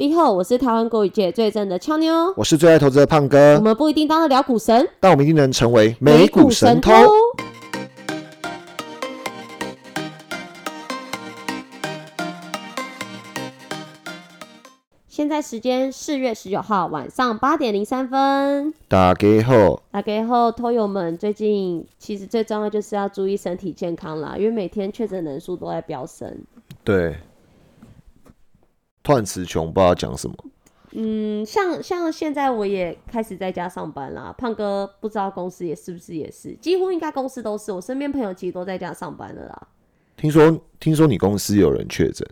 你好，我是台湾国语界最正的俏妞。我是最爱投资的胖哥我哥，们不一定当得了股神，但我们一定能成为美股神偷。现在时间四月十九号晚上八点零三分。大家好，大家后，偷友们最近其实最重要就是要注意身体健康啦，因为每天确诊人数都在飙升。对，突然词穷，不知道讲什么。嗯，像像现在我也开始在家上班啦，胖哥不知道公司也是不是也是，几乎应该公司都是，我身边朋友其实都在家上班了啦。听说，听说你公司有人确诊，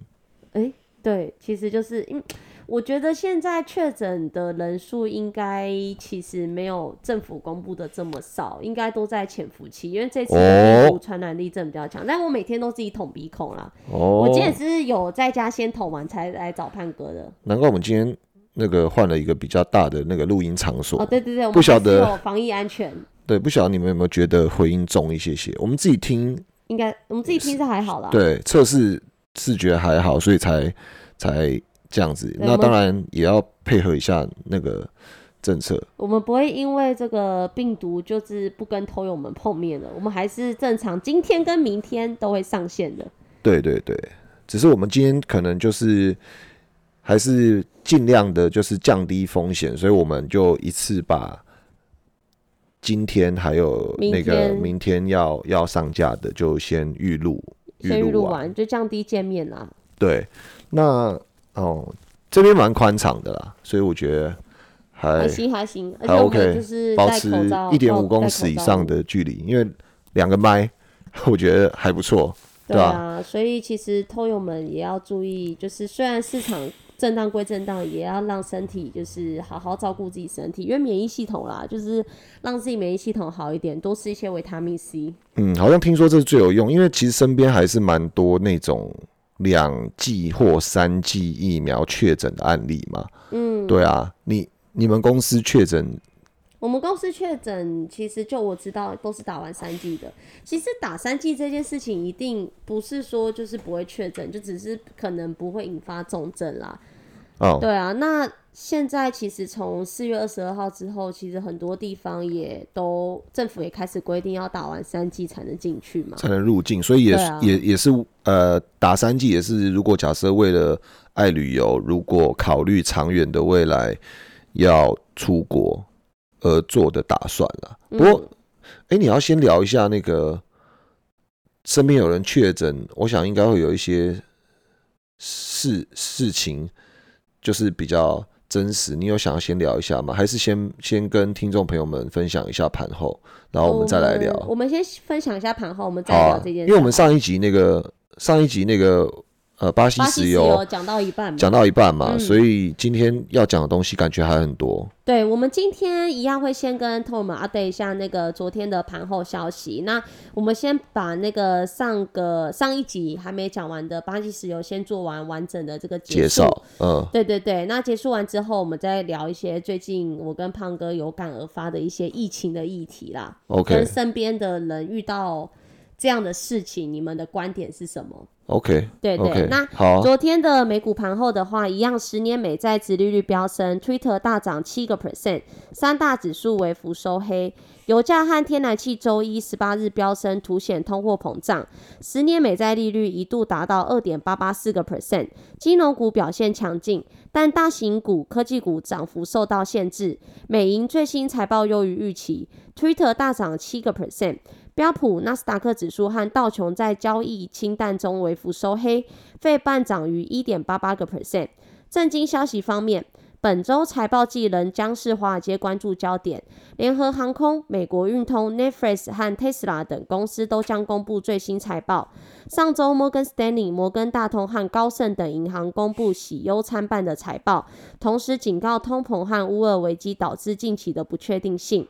哎、对，其实就是因我觉得现在确诊的人数应该其实没有政府公布的这么少，应该都在潜伏期，因为这次的病毒传染力真的比较强。但我每天都自己捅鼻孔啦，哦，我今天也是有在家先捅完才来找胖哥的。难怪我们今天那个换了一个比较大的那个录音场所。哦，对对对，不晓得有防疫安全，对，不晓得你们有没有觉得回音重一些些？我们自己听，应该我们自己听是还好啦。对，测试是觉得还好，所以才才这样子。那当然也要配合一下那个政策。我们不会因为这个病毒就是不跟偷友们碰面了，我们还是正常，今天跟明天都会上线的。对对对，只是我们今天可能就是还是尽量的，就是降低风险，所以我们就一次把今天还有那个明天要要上架的，就先预录先预录完。完就降低见面啦。对，那哦这边蛮宽敞的啦，所以我觉得还还行还行，而且还我 OK，们就是戴保持一点五公尺以上的距离，因为两个麦，我觉得还不错。对啊，所以其实偷友们也要注意，就是虽然市场震荡归震荡，也要让身体就是好好照顾自己身体，因为免疫系统啦，就是让自己免疫系统好一点，多吃一些维他命 C。嗯，好像听说这是最有用，因为其实身边还是蛮多那种两剂或三剂疫苗确诊的案例嘛。嗯，对啊，你你们公司确诊我们公司确诊，其实就我知道都是打完三剂的。其实打三剂这件事情，一定不是说就是不会确诊，就只是可能不会引发重症啦。哦，对啊，那现在其实从四月二十二号之后，其实很多地方也都政府也开始规定要打完三剂才能进去嘛。才能入境，所以也也也是呃打三剂也是，如果假设为了爱旅游，如果考虑长远的未来要出国而做的打算了。不过嗯，哎、你要先聊一下那个身边有人确诊，我想应该会有一些事事情，就是比较真实。你有想要先聊一下吗？还是先先跟听众朋友们分享一下盘后，然后我们再来聊？我们先分享一下盘后，我们再聊这件事。因为我们上一集那个上一集那个呃巴西石石油油讲到一半嘛，讲到一半嘛，嗯所以今天要讲的东西感觉还很多。对，我们今天一样会先跟同学们 update 一下那个昨天的盘后消息。那我们先把那个上个上一集还没讲完的巴西石油先做完完整的这个。介绍，嗯，对对对，那结束完之后，我们再聊一些最近我跟胖哥有感而发的一些疫情的议题啦。OK 跟身边的人遇到这样的事情，你们的观点是什么？OK，对对那好，昨天的美股盘后的话，一样十年美债殖利率飙升，Twitter 大涨七个 percent，三大指数为幅收黑。油价和天然气周一十八日飙升，凸显通货膨胀。十年美债利率一度达到二点八八四个 percent。金融股表现强劲，但大型股、科技股涨幅受到限制。美银最新财报优于预期，Twitter 大涨七个 percent。标普、纳斯达克指数和道琼在交易清淡中微幅收黑，费半涨逾一点八八个 percent。震惊消息方面，本周财报季仍将是华尔街关注焦点。联合航空、美国运通、Netflix 和 Tesla 等公司都将公布最新财报。上周，摩根 Stanley、摩根大通和高盛等银行公布喜忧参半的财报，同时警告通膨和乌俄危机导致近期的不确定性。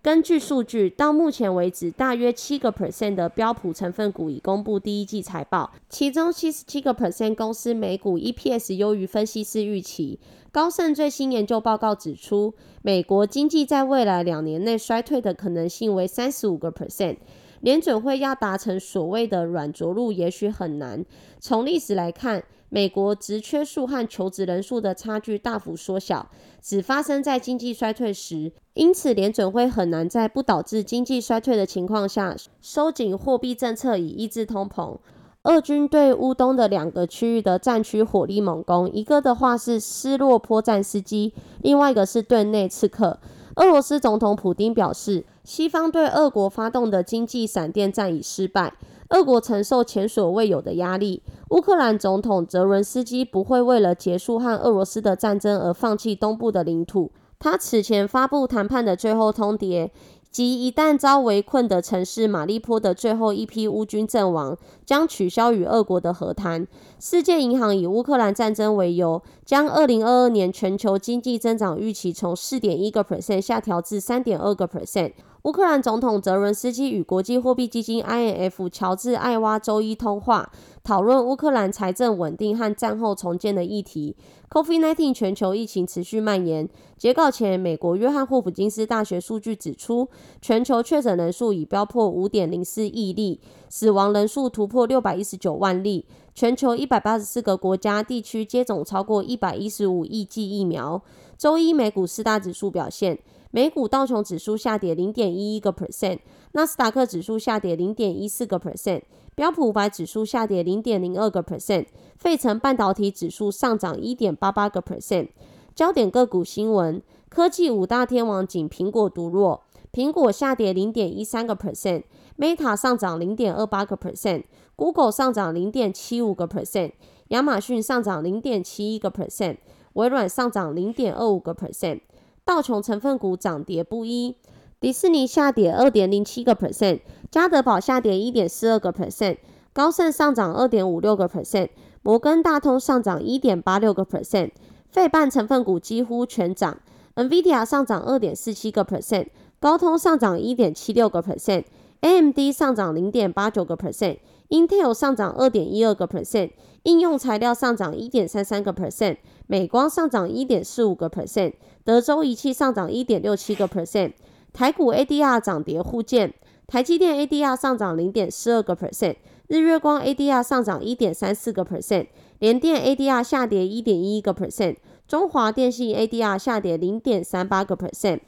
根据数据，到目前为止，大约七个 percent 的标普成分股已公布第一季财报，其中七十七个 percent 公司每股 EPS 优于分析师预期。高盛最新研究报告指出，美国经济在未来两年内衰退的可能性为三十五个 percent。联准会要达成所谓的软着陆，也许很难。从历史来看，美国职缺数和求职人数的差距大幅缩小，只发生在经济衰退时。因此，联准会很难在不导致经济衰退的情况下收紧货币政策以抑制通膨。俄军对乌东的两个区域的战区火力猛攻，一个的话是斯洛坡战司机，另外一个是顿内刺客。俄罗斯总统普京表示，西方对俄国发动的经济闪电战已失败，俄国承受前所未有的压力。乌克兰总统泽伦斯基不会为了结束和俄罗斯的战争而放弃东部的领土。他此前发布谈判的最后通牒。即一旦遭围困的城市马利坡的最后一批乌军阵亡，将取消与俄国的和谈。世界银行以乌克兰战争为由，将二零二二年全球经济增长预期从四点一个 percent 下调至三点二个 percent。乌克兰总统泽伦斯基与国际货币基金 （IMF） 乔治·艾娃周一通话，讨论乌克兰财政稳定和战后重建的议题。COVID-19 全球疫情持续蔓延。截稿前，美国约翰霍普金斯大学数据指出，全球确诊人数已飙破五点零四亿例，死亡人数突破六百一十九万例。全球一百八十四个国家地区接种超过一百一十五亿剂疫苗。周一美股四大指数表现。美股道琼指数下跌零点一一个 percent，纳斯达克指数下跌零点一四个 percent，标普五百指数下跌零点零二个 percent，费城半导体指数上涨一点八八个 percent。焦点个股新闻：科技五大天王仅苹果独弱，苹果下跌零点一三个 percent，Meta 上涨零点二八个 percent，Google 上涨零点七五个 percent，亚马逊上涨零点七一个 percent，微软上涨零点二五个 percent。道琼成分股涨跌不一，迪士尼下跌二点零七个 percent，嘉德宝下跌一点四二个 percent，高盛上涨二点五六个 percent，摩根大通上涨一点八六个 percent，费半成分股几乎全涨，NVIDIA 上涨二点四七个 percent，高通上涨一点七六个 percent，AMD 上涨零点八九个 percent，Intel 上涨二点一二个 percent，应用材料上涨一点三三个 percent，美光上涨一点四五个 percent。德州仪器上涨一点六七个 percent，台股 ADR 涨跌互见，台积电 ADR 上涨零点四二个 percent，日月光 ADR 上涨一点三四个 percent，联电 ADR 下跌一点一个 percent，中华电信 ADR 下跌零点三八个 percent。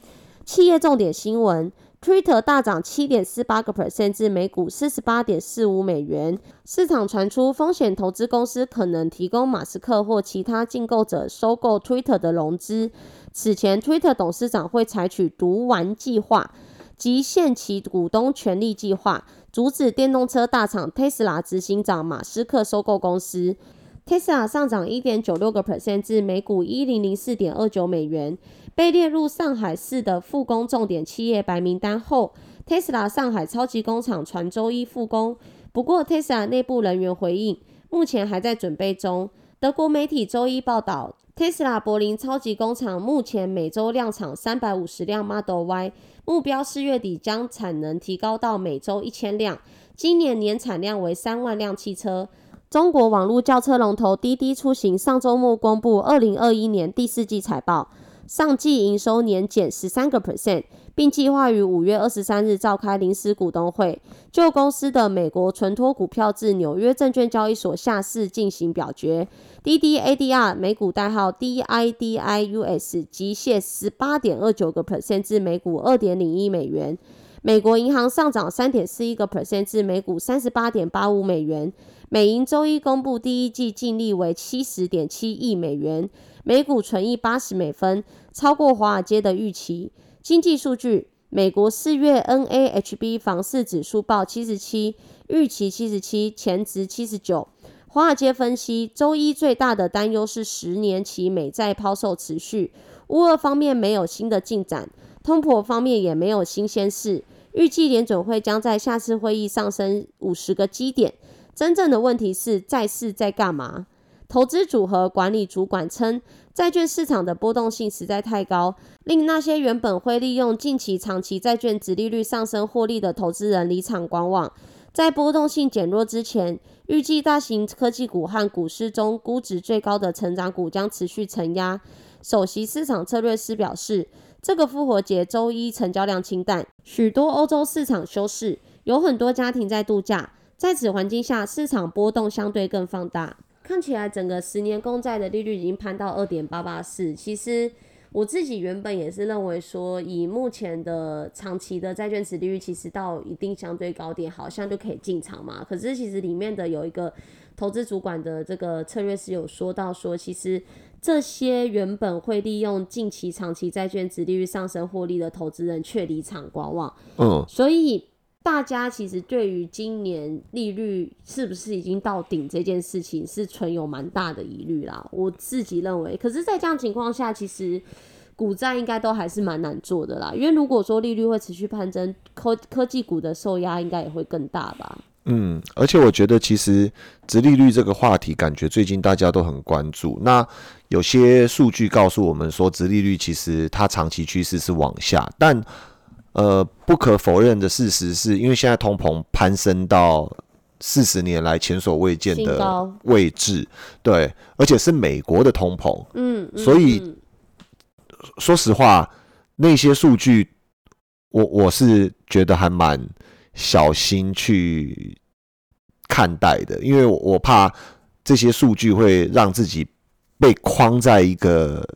企业重点新闻。Twitter 大涨七点四八个 percent 至每股四十八点四五美元。市场传出风险投资公司可能提供马斯克或其他竞购者收购 Twitter 的融资。此前，Twitter 董事长会采取毒丸计划及限期股东权利计划，阻止电动车大厂 Tesla 执行长马斯克收购公司。Tesla 上涨一点九六个 percent 至每股一零零四点二九美元。被列入上海市的复工重点企业白名单后，Tesla 上海超级工厂传周一复工。不过，Tesla 内部人员回应，目前还在准备中。德国媒体周一报道，Tesla 柏林超级工厂目前每周量产三百五十辆 Model Y，目标四月底将产能提高到每周一千辆，今年年产量为三万辆汽车。中国网络轿车龙头滴滴出行上周末公布二零二一年第四季财报。上季营收年减十三个 percent，并计划于五月二十三日召开临时股东会，就公司的美国存托股票至纽约证券交易所下市进行表决。滴滴 ADR 美股代号 DIDIUS 急泻十八点二九个 percent 至每股二点零一美元。美国银行上涨三点四一个 percent 至每股三十八点八五美元。美银周一公布第一季净利为七十点七亿美元。每股存益八十美分，超过华尔街的预期。经济数据：美国四月 NAHB 房市指数报七十七，预期七十七，前值七十九。华尔街分析，周一最大的担忧是十年期美债抛售持续。乌俄方面没有新的进展，通膨方面也没有新鲜事。预计联准会将在下次会议上升五十个基点。真正的问题是债市在干嘛？投资组合管理主管称，债券市场的波动性实在太高，令那些原本会利用近期长期债券值利率上升获利的投资人离场观望。在波动性减弱之前，预计大型科技股和股市中估值最高的成长股将持续承压。首席市场策略师表示，这个复活节周一成交量清淡，许多欧洲市场休市，有很多家庭在度假。在此环境下，市场波动相对更放大。看起来整个十年公债的利率已经攀到二点八八四。其实我自己原本也是认为说，以目前的长期的债券值利率，其实到一定相对高点，好像就可以进场嘛。可是其实里面的有一个投资主管的这个策略是有说到说，其实这些原本会利用近期长期债券值利率上升获利的投资人却离场观望。嗯，所以大家其实对于今年利率是不是已经到顶这件事情是存有蛮大的疑虑啦。我自己认为，可是，在这样情况下，其实股债应该都还是蛮难做的啦。因为如果说利率会持续攀升，科科技股的受压应该也会更大吧。嗯，而且我觉得其实直利率这个话题，感觉最近大家都很关注。那有些数据告诉我们说，直利率其实它长期趋势是往下，但呃，不可否认的事实是，因为现在通膨攀升到四十年来前所未见的位置，对，而且是美国的通膨。嗯，嗯所以嗯说实话，那些数据，我我是觉得还蛮小心去看待的，因为我我怕这些数据会让自己被框在一个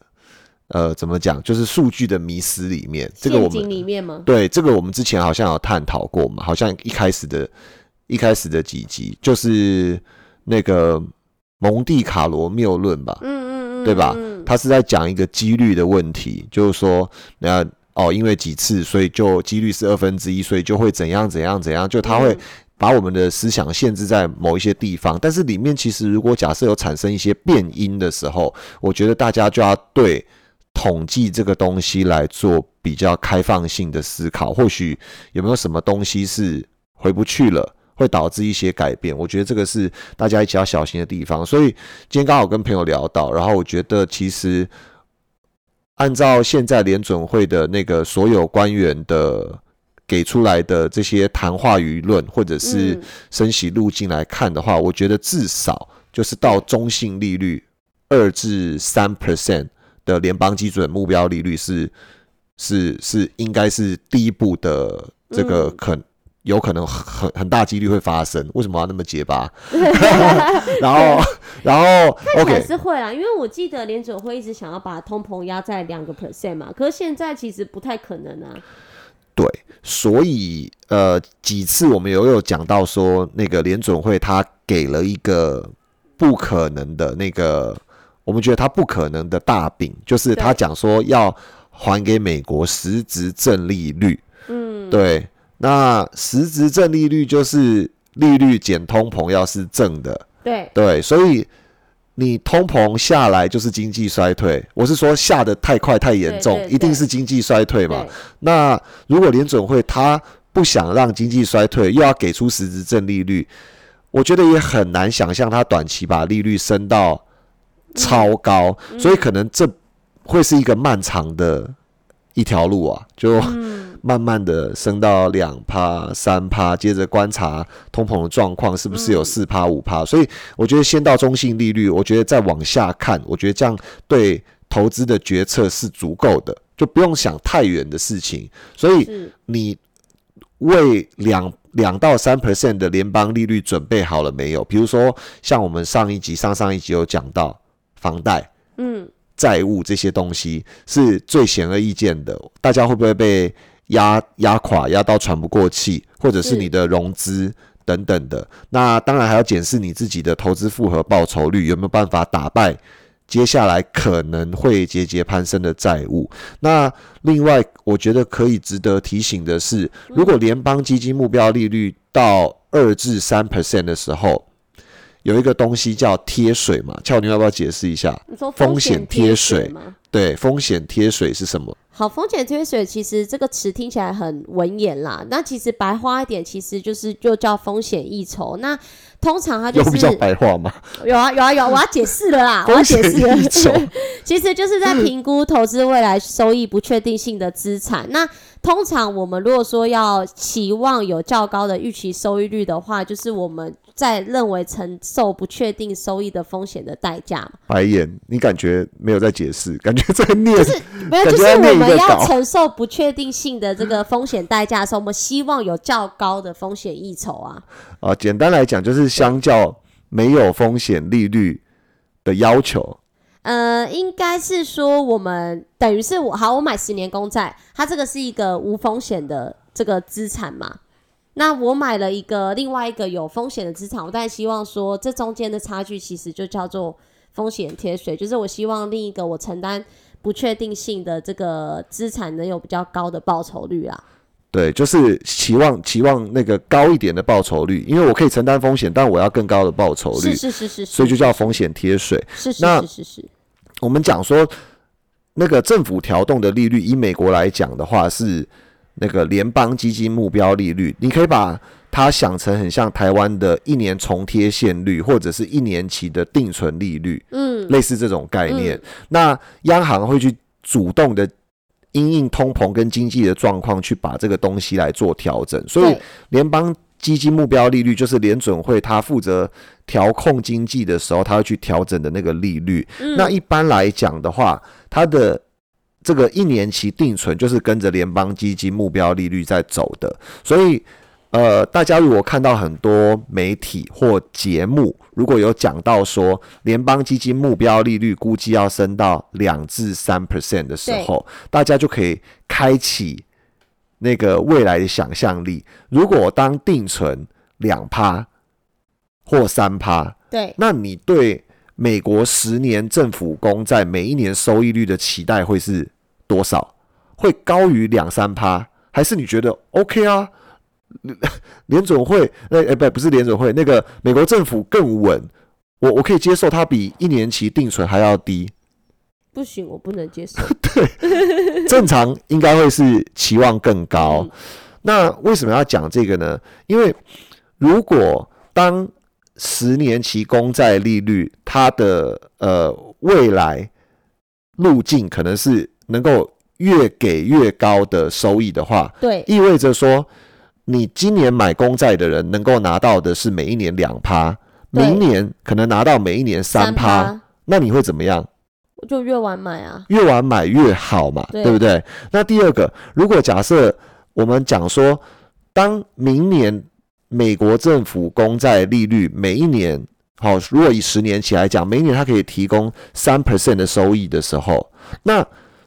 呃怎么讲，就是数据的迷失里面。这个我们里面吗？对这个我们之前好像有探讨过嘛，好像一开始的一开始的几集就是那个蒙蒂卡罗谬论吧，嗯嗯嗯，对吧嗯他是在讲一个几率的问题，就是说，那哦，因为几次，所以就几率是二分之一，所以就会怎样怎样怎样，就他会嗯把我们的思想限制在某一些地方。但是里面其实如果假设有产生一些变因的时候，我觉得大家就要对统计这个东西来做比较开放性的思考，或许有没有什么东西是回不去了。会导致一些改变，我觉得这个是大家一起要小心的地方。所以今天刚好跟朋友聊到，然后我觉得其实按照现在联准会的那个所有官员的给出来的这些谈话舆论，或者是嗯升息路径来看的话，我觉得至少就是到中性利率二至三 percent 的联邦基准目标利率是是是应该是第一步的这个嗯可。有可能很很大几率会发生，为什么要那么结巴？然后，然后看起来 OK，是会啦，因为我记得联准会一直想要把通膨压在两个 percent 嘛，可是现在其实不太可能啊。对，所以呃几次我们有有讲到说，那个联准会他给了一个不可能的那个，我们觉得他不可能的大饼，就是他对讲说要还给美国实质正利率。嗯，对，那实质正利率就是利率减通膨要是正的，对，对，所以你通膨下来就是经济衰退。我是说下的太快太严重，一定是经济衰退嘛。那如果联准会他不想让经济衰退，又要给出实质正利率，我觉得也很难想象他短期把利率升到超高，嗯所以可能这会是一个漫长的一条路啊，就嗯，慢慢的升到两趴、三趴，接着观察通膨的状况是不是有嗯四趴、五趴。所以我觉得先到中性利率，我觉得再往下看，我觉得这样对投资的决策是足够的，就不用想太远的事情。所以，你为两两到三 percent 的联邦利率准备好了没有？比如说像我们上一集、上上一集有讲到房贷。嗯，债务这些东西是最显而易见的，大家会不会被压压垮、压到喘不过气，或者是是你的融资等等的？那当然还要检视你自己的投资复合报酬率有没有办法打败接下来可能会节节攀升的债务。那另外，我觉得可以值得提醒的是，如果联邦基金目标利率到二至三 percent 的时候，有一个东西叫贴水嘛，俏妞要不要解释一下？你说风险险贴水水吗？对，风险贴水是什么？好，风险贴水其实这个词听起来很文言啦，那其实白话一点，其实就是就叫风险溢酬。那通常它就有比较是白话吗？有啊有啊有啊，我要解释了啦，我要解释了。其实就是在评估投资未来收益不确定性的资产。那通常我们如果说要期望有较高的预期收益率的话，就是我们在认为承受不确定收益的风险的代价嘛。白眼，你感觉没有在解释，感觉在念。没有，就是觉在念一个我们要承受不确定性的这个风险代价的时候，我们希望有较高的风险溢酬啊。啊，简单来讲，就是相较没有风险利率的要求？呃，应该是说我们等于是我好，我买十年公债，它这个是一个无风险的这个资产嘛。那我买了一个另外一个有风险的资产，我当然希望说这中间的差距其实就叫做风险贴水，就是我希望另一个我承担不确定性的这个资产能有比较高的报酬率啊。对，就是期望期望那个高一点的报酬率，因为我可以承担风险，但我要更高的报酬率，是是是是，所以就叫风险贴水。是是是是是。我们讲说那个政府调动的利率，以美国来讲的话是那个联邦基金目标利率，你可以把它想成很像台湾的一年重贴现率，或者是一年期的定存利率，嗯，类似这种概念。那央行会去主动的。因应通膨跟经济的状况去把这个东西来做调整，所以联邦基金目标利率就是联准会它负责调控经济的时候，它会去调整的那个利率。那一般来讲的话，它的这个一年期定存就是跟着联邦基金目标利率在走的，所以。呃，大家如果看到很多媒体或节目，如果有讲到说联邦基金目标利率估计要升到两至三 percent 的时候，大家就可以开启那个未来的想象力。如果当定存两趴或三趴，对，那你对美国十年政府公债每一年收益率的期待会是多少？会高于两三趴，还是你觉得 OK 啊？联总会，那哎不不是联总会，那个美国政府更稳，我我可以接受它比一年期定存还要低。不行，我不能接受。对，正常应该会是期望更高。那为什么要讲这个呢？因为如果当十年期公债利率它的呃未来路径可能是能够越给越高的收益的话，对，意味着说。你今年买公债的人能够拿到的是每一年两趴，明年可能拿到每一年三趴，那你会怎么样？我就越晚买啊，越晚买越好嘛，对不对？那第二个，如果假设我们讲说，当明年美国政府公债利率每一年，好，如果以十年期来讲，每一年它可以提供三 percent 的收益的时候，那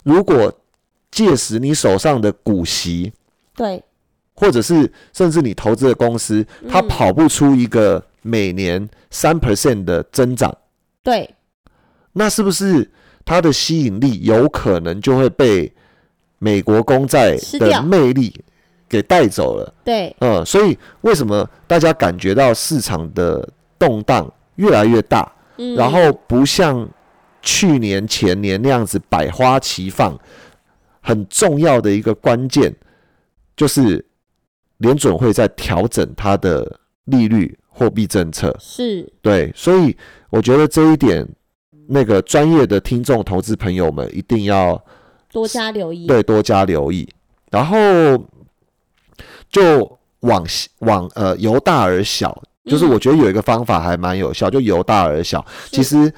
如果届时你手上的股息，对。或者是甚至你投资的公司，它跑不出一个每年三 percent 的增长，对，那是不是它的吸引力有可能就会被美国公债的魅力给带走了？对，嗯，所以为什么大家感觉到市场的动荡越来越大，然后不像去年前年那样子百花齐放？很重要的一个关键就是。联准会在调整它的利率货币政策，是对，所以我觉得这一点，那个专业的听众、投资朋友们一定要多加留意，对，多加留意。然后就往往呃由大而小，就是我觉得有一个方法还蛮有效，就由大而小。其实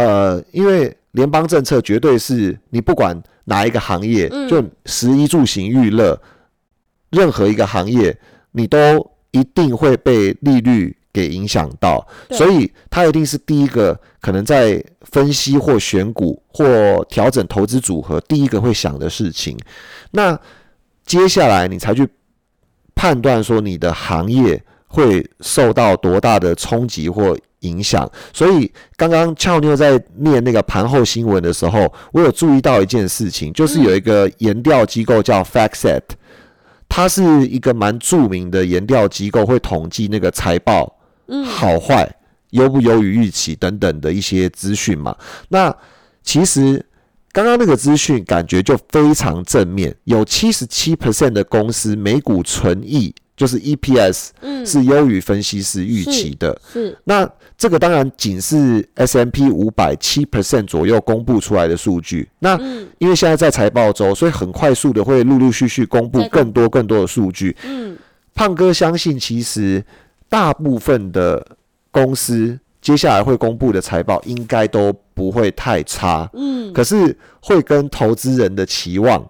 呃，因为联邦政策绝对是你不管哪一个行业，就食衣住行娱乐。任何一个行业，你都一定会被利率给影响到，所以它一定是第一个可能在分析或选股或调整投资组合第一个会想的事情。那接下来你才去判断说你的行业会受到多大的冲击或影响。所以刚刚俏妞在念那个盘后新闻的时候，我有注意到一件事情，就是有一个研调机构叫 FactSet。它是一个蛮著名的研调机构，会统计那个财报好坏、优不优于预期等等的一些资讯嘛。那其实刚刚那个资讯感觉就非常正面，有七十七 percent 的公司每股存益。就是 EPS 是优于分析师预期的，是那这个当然仅是 S M P 五百七 percent 左右公布出来的数据。那因为现在在财报周，所以很快速的会陆陆续续公布更多更多的数据。嗯，胖哥相信，其实大部分的公司接下来会公布的财报应该都不会太差。嗯，可是会跟投资人的期望。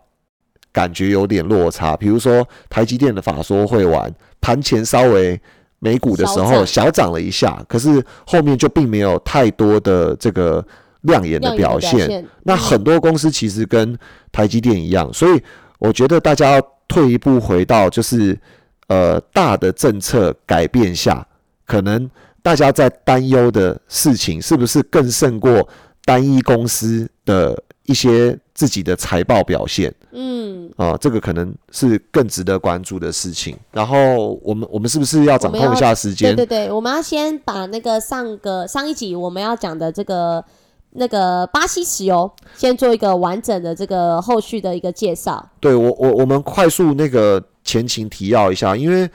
感觉有点落差，比如说台积电的法说会完盘前稍微美股的时候小涨。了一下，可是后面就并没有太多的这个亮眼的表现。那嗯很多公司其实跟台积电一样，所以我觉得大家要退一步回到就是呃大的政策改变下，可能大家在担忧的事情是不是更胜过单一公司的一些自己的财报表现嗯，啊、这个可能是更值得关注的事情。然后我们我们是不是要掌控一下时对间？对对，我们要先把那个上个上一集我们要讲的这个那个巴西石油，先做一个完整的这个后续的一个介绍。对我我我们快速那个前情提要一下，因为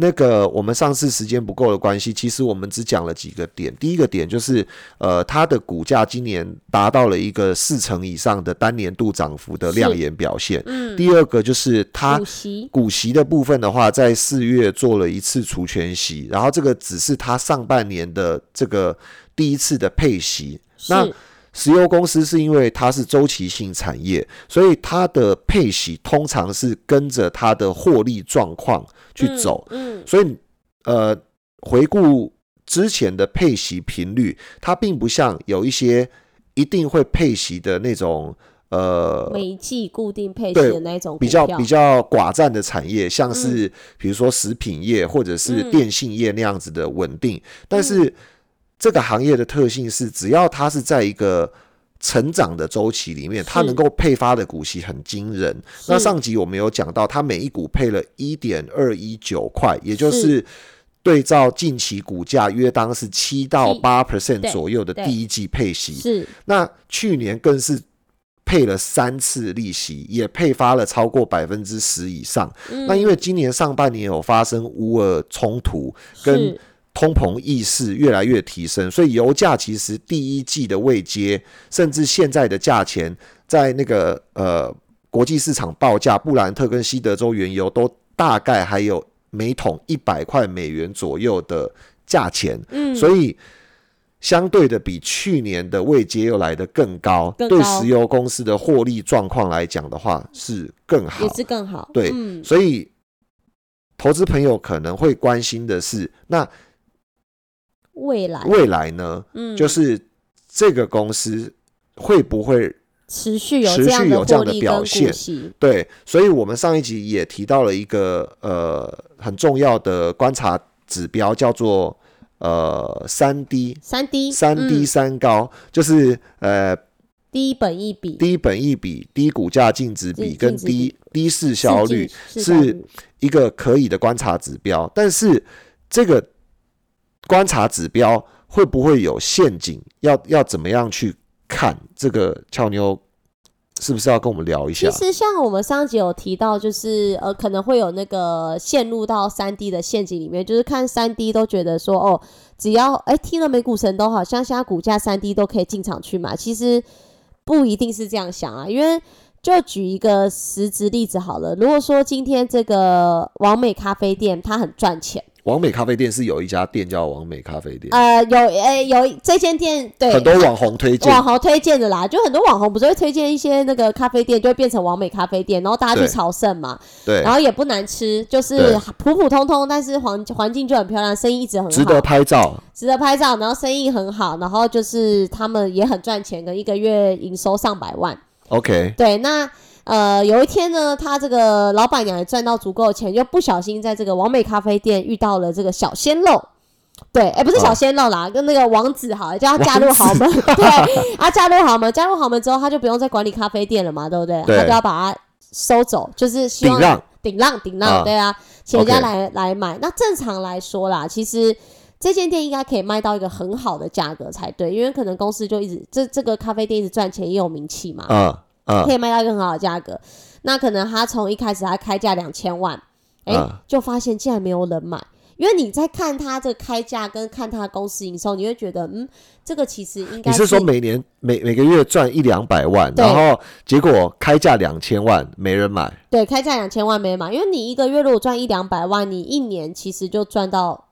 那个我们上次时间不够的关系，其实我们只讲了几个点。第一个点就是，呃，它的股价今年达到了一个四成以上的单年度涨幅的亮眼表现。嗯，第二个就是它股息，股息的部分的话，在四月做了一次除权息，然后这个只是它上半年的这个第一次的配息。那石油公司是因为它是周期性产业，所以它的配息通常是跟着它的获利状况去走。嗯，所以，呃，回顾之前的配息频率，它并不像有一些一定会配息的那种，呃，每季固定配息的那种比较比较寡占的产业，像是比如说食品业或者是嗯。电信业那样子的稳定，但是这个行业的特性是，只要它是在一个成长的周期里面，它能够配发的股息很惊人。那上集我们有讲到，它每一股配了一点二一九块，也就是。对照近期股价约当是七到七。八 percent 左右的第一季配息。是。那去年更是配了三次利息，也配发了超过百分之十以上。嗯。那因为今年上半年有发生乌尔冲突，跟是通膨意识越来越提升，所以油价其实第一季的未接，甚至现在的价钱，在那个呃国际市场报价，布兰特跟西德州原油都大概还有每桶一百块美元左右的价钱，嗯，所以相对的比去年的未接又来得更高，对更高石油公司的获利状况来讲的话是更好也。是更好。对嗯，所以投资朋友可能会关心的是，那未来。未来呢，嗯。就是这个公司会不会持续有持续有这样的表现，对？所以我们上一集也提到了一个呃很重要的观察指标，叫做呃三低三低三嗯。三高，就是呃低本一比。低本一比、低股价净值比跟低低市销率是一个可以的观察指标，但是这个观察指标会不会有陷阱？要要怎么样去看？这个俏妞是不是要跟我们聊一下其？实像我们上集有提到，就是呃可能会有那个陷入到三 D 的陷阱里面，就是看三 D 都觉得说哦，只要哎听了美股神都好像现在股价三 D 都可以进场去买，其实不一定是这样想啊，因为。就举一个实质例子好了，如果说今天这个王美咖啡店它很赚钱，王美咖啡店是有一家店叫王美咖啡店，呃，有呃有这间店对。很多网红推荐。网。红推荐的啦，就很多网红不是会推荐一些那个咖啡店，就会变成完美咖啡店，然后大家去朝圣嘛，对。然，后也不难吃，就是普普通通，但是环环境就很漂亮，生意一直很好，值得拍照。值得拍照，然后生意很好，然后就是他们也很赚钱，跟一个月营收上百万。OK，对，那呃有一天呢，他这个老板娘也赚到足够的钱，就不小心在这个完美咖啡店遇到了这个小鲜肉。对，哎、不是小哦鲜肉啦，跟那个王子好了，叫他加入豪门。对，啊，加入豪门，加入豪门之后，他就不用再管理咖啡店了嘛，对不对？对他就要把它收走，就是希望顶浪顶浪顶让，啊对啊，请人家来来买。那正常来说啦，其实这间店应该可以卖到一个很好的价格才对，因为可能公司就一直这这个咖啡店一直赚钱，也有名气嘛，嗯嗯可以卖到一个很好的价格。那可能他从一开始他开价两千万，哎、嗯就发现竟然没有人买。因为你在看他这个开价跟看他公司营收，你会觉得，嗯，这个其实应该你是说每年每每个月赚一两百万，然后结果开价两千万没人买？对开价两千万没人买？因为你一个月如果赚一两百万，你一年其实就赚到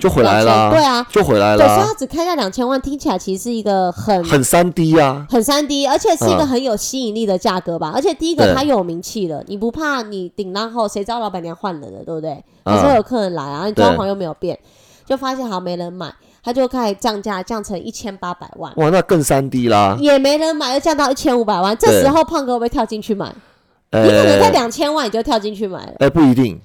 就回来了，对啊，就回来了对，所以啦它，只开价两千万，听起来其实是一个很很三 D 啊，很三 D，而且是一个嗯很有吸引力的价格吧。而且第一个对它有名气了，你不怕你顶浪后，谁知道老板娘换人了，对不对？嗯还是会有客人来啊，你装潢又没有变，就发现好像没人买，他就开始降价，降成一千八百万。哇，那更三 D 啦，也没人买，又降到一千五百万。这对时候胖哥会不会跳进去买？呃，你可能在两千万你就跳进去买了。哎、不一定，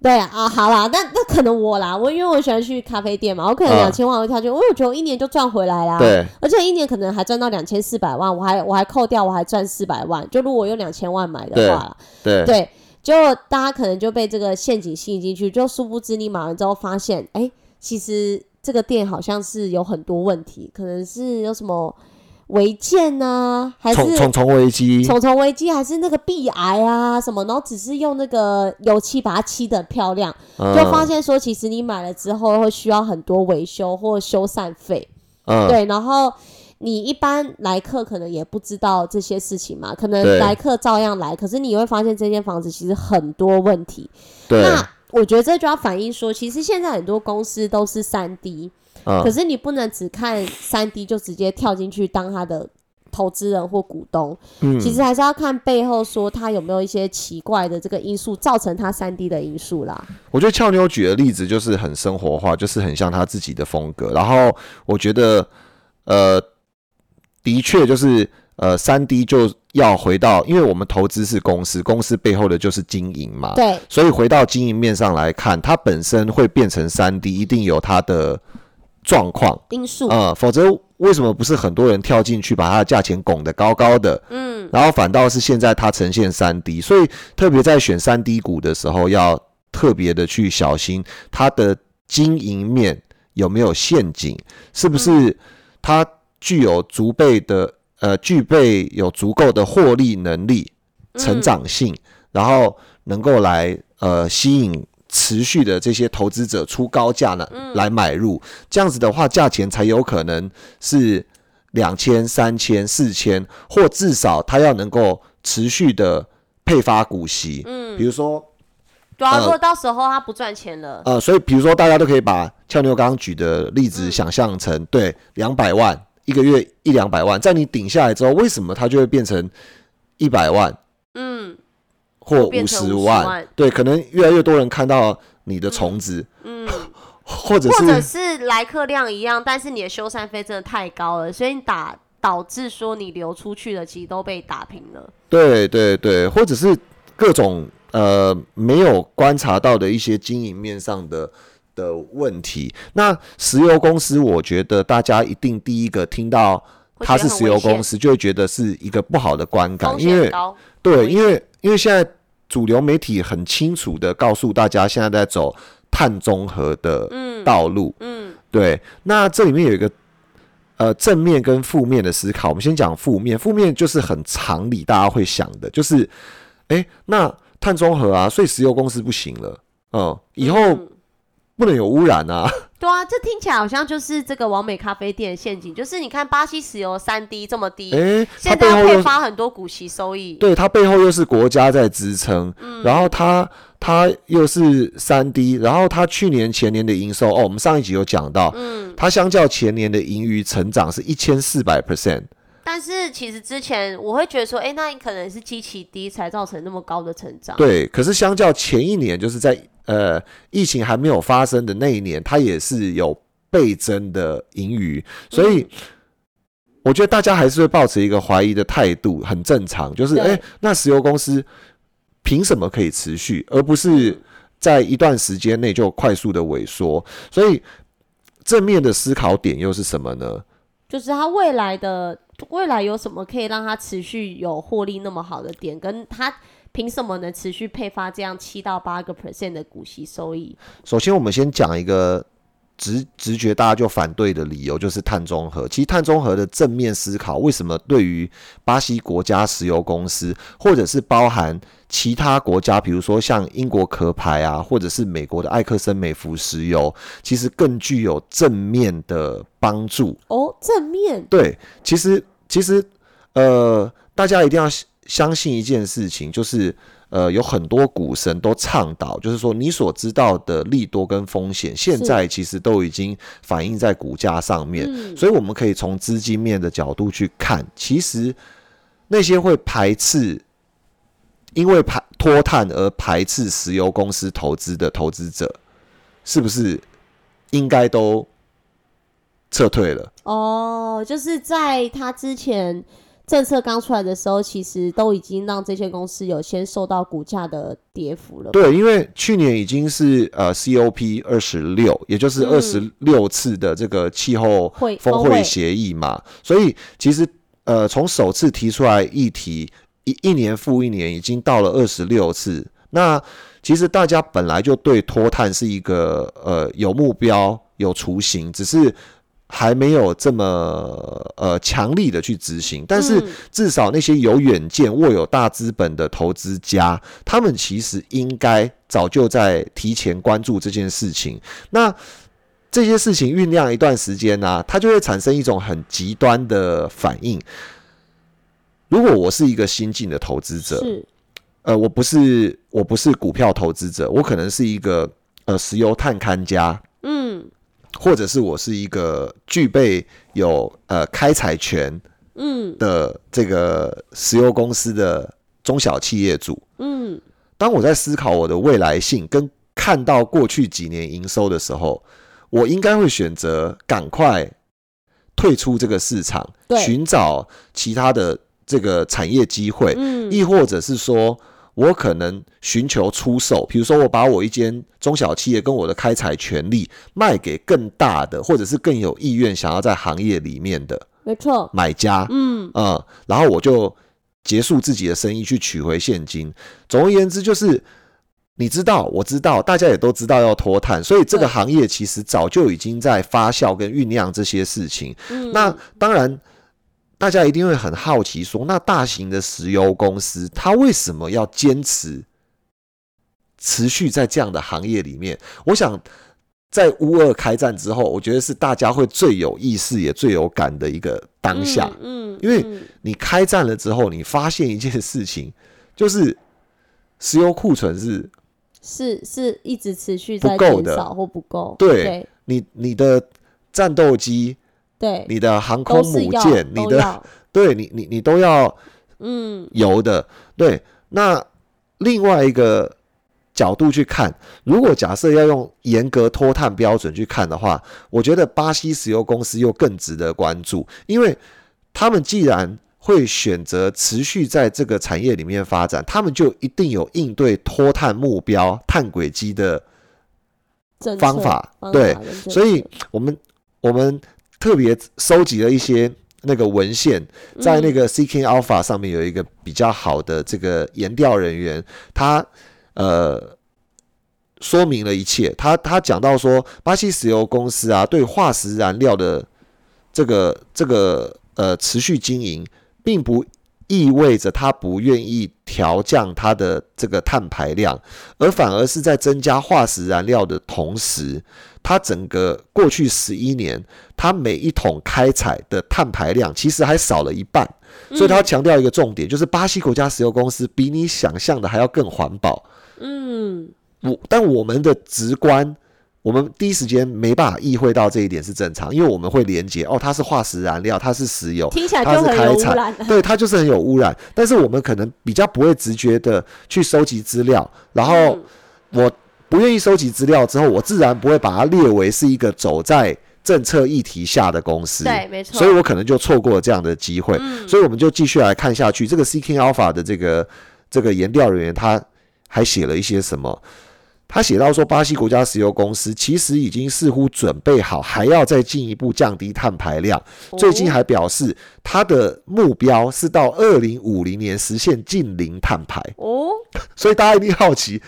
对啊，啊好啦，那那可能我啦，我因为我喜欢去咖啡店嘛，我可能嗯两千万我会跳进去，我觉得我一年就赚回来啦。对，而且一年可能还赚到两千四百万，我还我还扣掉，我还赚四百万。就如果用两千万买的话啦，对，对，就大家可能就被这个陷阱吸引进去，就殊不知你买完之后发现，哎、其实这个店好像是有很多问题，可能是有什么违建呢，还是重重重危机，重重危机，还是那个壁癌啊什么，然后只是用那个油漆把它漆的漂亮，嗯。就发现说其实你买了之后会需要很多维修或修缮费。嗯，对，然后你一般来客可能也不知道这些事情嘛，可能对。来客照样来，可是你会发现这间房子其实很多问题。对，那我觉得这就要反映说，其实现在很多公司都是三 D，、嗯可是你不能只看三 D 就直接跳进去当他的。投资人或股东，嗯其实还是要看背后说他有没有一些奇怪的这个因素造成他三 D 的因素啦。我觉得俏妞举的例子就是很生活化，就是很像他自己的风格。然后我觉得，呃，的确就是呃，三 D 就要回到，因为我们投资是公司，公司背后的就是经营嘛。对，所以回到经营面上来看，它本身会变成三 D，一定有它的状况。因素，呃，否则为什么不是很多人跳进去把它的价钱拱得高高的？嗯，然后反倒是现在它呈现三低所以特别在选三低股的时候，要特别的去小心它的经营面有没有陷阱，是不是它具有足备的呃具备有足够的获利能力、成长性，然后能够来呃吸引。持续的这些投资者出高价呢来买入，这样子的话，价钱才有可能是两千、三千、四千，或至少它要能够持续的配发股息。嗯，比如说对啊，呃如果到时候他不赚钱了，呃，所以比如说大家都可以把俏妞刚刚举的例子想象成，对，两百万一个月一两百万，在你顶下来之后，为什么它就会变成一百万？嗯，或五变成50十万？万对，可能越来越多人看到你的虫子，嗯，或者 或者是是来客量一样，但是你的修缮费真的太高了，所以你打导致说你流出去的其实都被打平了。对对对，或者是各种呃没有观察到的一些经营面上的的问题。那石油公司，我觉得大家一定第一个听到它是石油公司，就会觉得是一个不好的观感，因为，对，因为因为现在主流媒体很清楚的告诉大家，现在在走碳中和的嗯道路。嗯对，那这里面有一个呃正面跟负面的思考。我们先讲负面，负面就是很常理，大家会想的，就是，哎，那碳中和啊，所以石油公司不行了，嗯，以后嗯不能有污染啊，对啊，这听起来好像就是这个完美咖啡店的陷阱，就是你看巴西石油三 D 这么低，哎，它现在要背后又配发很多股息收益，对它背后又是国家在支撑，嗯然后它它又是三 D，然后它去年前年的营收哦，我们上一集有讲到，嗯，它相较前年的盈余成长是一千四百 percent，但是其实之前我会觉得说，哎、那你可能是基期低才造成那么高的成长，对，可是相较前一年，就是在呃疫情还没有发生的那一年，它也是有倍增的盈余，所以。我觉得大家还是会抱持一个怀疑的态度，很正常。就是，对哎、那石油公司凭什么可以持续，而不是在一段时间内就快速的萎缩？所以，正面的思考点又是什么呢？就是它未来的未来有什么可以让它持续有获利那么好的点，跟它凭什么能持续配发这样七到八个 percent 的股息收益？首先，我们先讲一个直直觉大家就反对的理由，就是碳中和。其实碳中和的正面思考，为什么对于巴西国家石油公司，或者是包含其他国家，比如说像英国壳牌啊，或者是美国的埃克森美孚石油，其实更具有正面的帮助。哦，正面，对，其实其实呃，大家一定要相信一件事情，就是呃，有很多股神都倡导，就是说你所知道的利多跟风险，现在其实都已经反映在股价上面。嗯所以我们可以从资金面的角度去看，其实那些会排斥。因为排脱碳而排斥石油公司投资的投资者，是不是应该都撤退了？哦，就是在他之前政策刚出来的时候，其实都已经让这些公司有先受到股价的跌幅了。对，因为去年已经是呃 COP 二十六，也就是嗯二十六次的这个气候峰会峰会协议嘛，所以其实呃从首次提出来议题一一年复一年，已经到了二十六次。那其实大家本来就对脱碳是一个呃有目标、有雏形，只是还没有这么呃强力的去执行。但是嗯至少那些有远见、握有大资本的投资家，他们其实应该早就在提前关注这件事情。那这些事情酝酿一段时间呢、它就会产生一种很极端的反应。如果我是一个新进的投资者，是呃，我不是我不是股票投资者，我可能是一个呃石油探勘家，嗯或者是我是一个具备有呃开采权嗯的这个石油公司的中小企业主。嗯当我在思考我的未来性跟看到过去几年营收的时候，我应该会选择赶快退出这个市场，对寻找其他的这个产业机会。嗯亦或者是说我可能寻求出售，比如说我把我一间中小企业跟我的开采权利卖给更大的，或者是更有意愿想要在行业里面的没错，买家，嗯嗯，然后我就结束自己的生意去取回现金。总而言之，就是你知道，我知道，大家也都知道要脱碳，所以这个行业其实早就已经在发酵跟酝酿这些事情。嗯那当然，大家一定会很好奇说，那大型的石油公司它为什么要坚持持续在这样的行业里面？我想。在乌俄开战之后，我觉得是大家会最有意识也最有感的一个当下。嗯，嗯因为嗯你开战了之后，你发现一件事情，就是石油库存是是是一直持续不在够的减少或不够，对对你你的战斗机、对，你的航空母舰、你的 对你你你都要嗯油的。对，那另外一个角度去看，如果假设要用严格脱碳标准去看的话，我觉得巴西石油公司又更值得关注，因为他们既然会选择持续在这个产业里面发展，他们就一定有应对脱碳目标、碳轨迹的方法方对。所以我们我们特别收集了一些那个文献，在那嗯个 Seeking Alpha 上面有一个比较好的这个研调人员，他呃说明了一切。他他讲到说，巴西石油公司啊，对化石燃料的这个这个呃持续经营，并不意味着他不愿意调降它的这个碳排量，而反而是在增加化石燃料的同时，它整个过去十一年，它每一桶开采的碳排量其实还少了一半。所以他强调一个重点，就是巴西国家石油公司比你想象的还要更环保。嗯我但我们的直观，我们第一时间没办法意会到这一点是正常，因为我们会连接哦，它是化石燃料，它是石油，听起来它就是很有开采污染，对，它就是很有污染。但是我们可能比较不会直觉的去收集资料，然后嗯我不愿意收集资料之后，我自然不会把它列为是一个走在政策议题下的公司。对，没错，所以我可能就错过了这样的机会。嗯所以我们就继续来看下去。这个 Seeking Alpha 的这个这个研调人员，他还写了一些什么？他写到说，巴西国家石油公司其实已经似乎准备好，还要再进一步降低碳排量。最近还表示，他的目标是到二零五零年实现近零碳排。哦，所以大家一定好奇，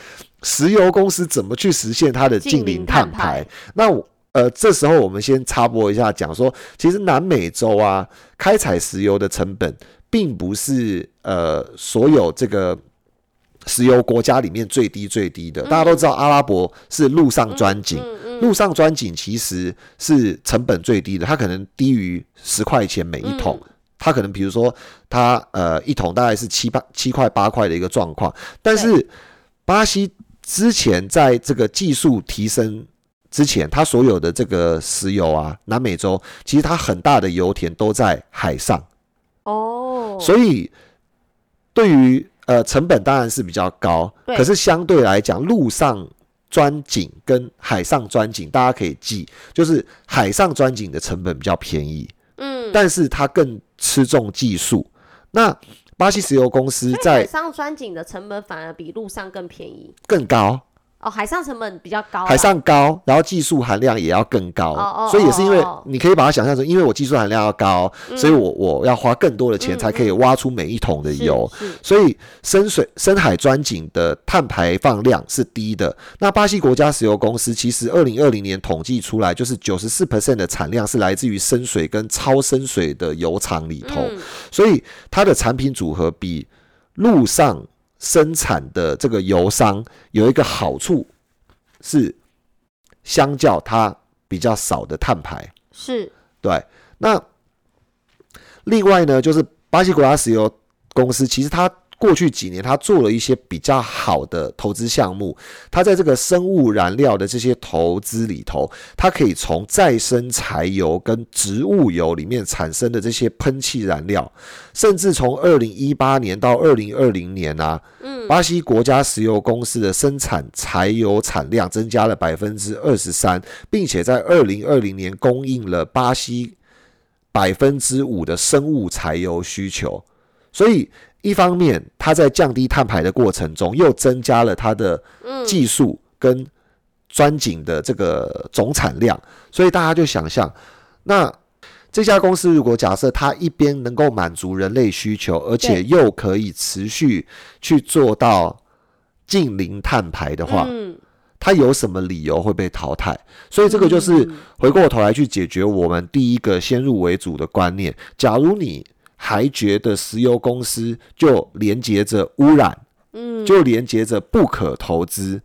石油公司怎么去实现它的近零碳排？那我呃，这时候我们先插播一下，讲说，其实南美洲啊，开采石油的成本并不是呃所有这个石油国家里面最低最低的。大家都知道，阿拉伯是陆上钻井，陆上钻井其实是成本最低的，它可能低于十块钱每一桶。它可能比如说它呃一桶大概是七八七块八块的一个状况，但是巴西之前在这个技术提升之前，它所有的这个石油啊，南美洲其实它很大的油田都在海上，哦，所以对于呃成本当然是比较高，可是相对来讲，陆上钻井跟海上钻井，大家可以记，就是海上钻井的成本比较便宜，嗯，但是它更吃重技术。那巴西石油公司在海上钻井的成本反而比陆上更便宜。更高，哦，海上成本比较高啊，海上高，然后技术含量也要更高，哦哦所以也是因为你可以把它想象成，因为我技术含量要高，所以我我要花更多的钱嗯才可以挖出每一桶的是油，是所以深水深海钻井的碳排放量是低的。那巴西国家石油公司其实二零二零年统计出来，就是九十四 percent 的产量是来自于深水跟超深水的油厂里头，嗯。所以它的产品组合比陆上生产的这个油商有一个好处是，相较它比较少的碳排。是对，那另外呢，就是巴西国家石油公司，其实它过去几年他做了一些比较好的投资项目，他在这个生物燃料的这些投资里头，他可以从再生柴油跟植物油里面产生的这些喷气燃料，甚至从二零一八年到二零二零年啊，巴西国家石油公司的生产柴油产量增加了百分之二十三，并且在二零二零年供应了巴西百分之五的生物柴油需求。所以，一方面它在降低碳排的过程中，又增加了它的技术跟钻井的这个总产量。所以大家就想象，那这家公司如果假设它一边能够满足人类需求，而且又可以持续去做到近零碳排的话，嗯，它有什么理由会被淘汰？所以这个就是嗯回过头来去解决我们第一个先入为主的观念。假如你还觉得石油公司就连接着污染，嗯，就连接着不可投资，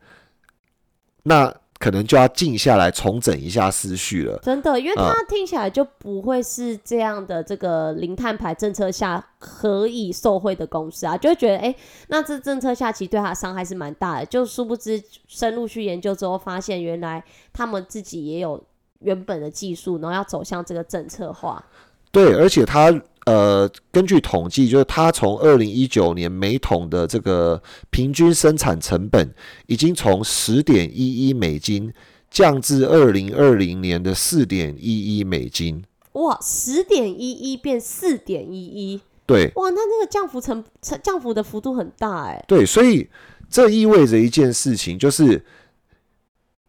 那可能就要静下来重整一下思绪了。真的，因为啊它听起来就不会是这样的这个零碳排政策下可以受惠的公司啊，就会觉得哎、诶那这政策下其实对它的伤害是蛮大的。就殊不知深入去研究之后，发现原来他们自己也有原本的技术，然后要走向这个政策化。对，而且它呃，根据统计，就是它从二零一九年每桶的这个平均生产成本，已经从十点一一美金降至二零二零年的四点一一美金。哇，十点一一变四点一一，对。哇，那那个降幅成成降幅的幅度很大哎、对，所以这意味着一件事情，就是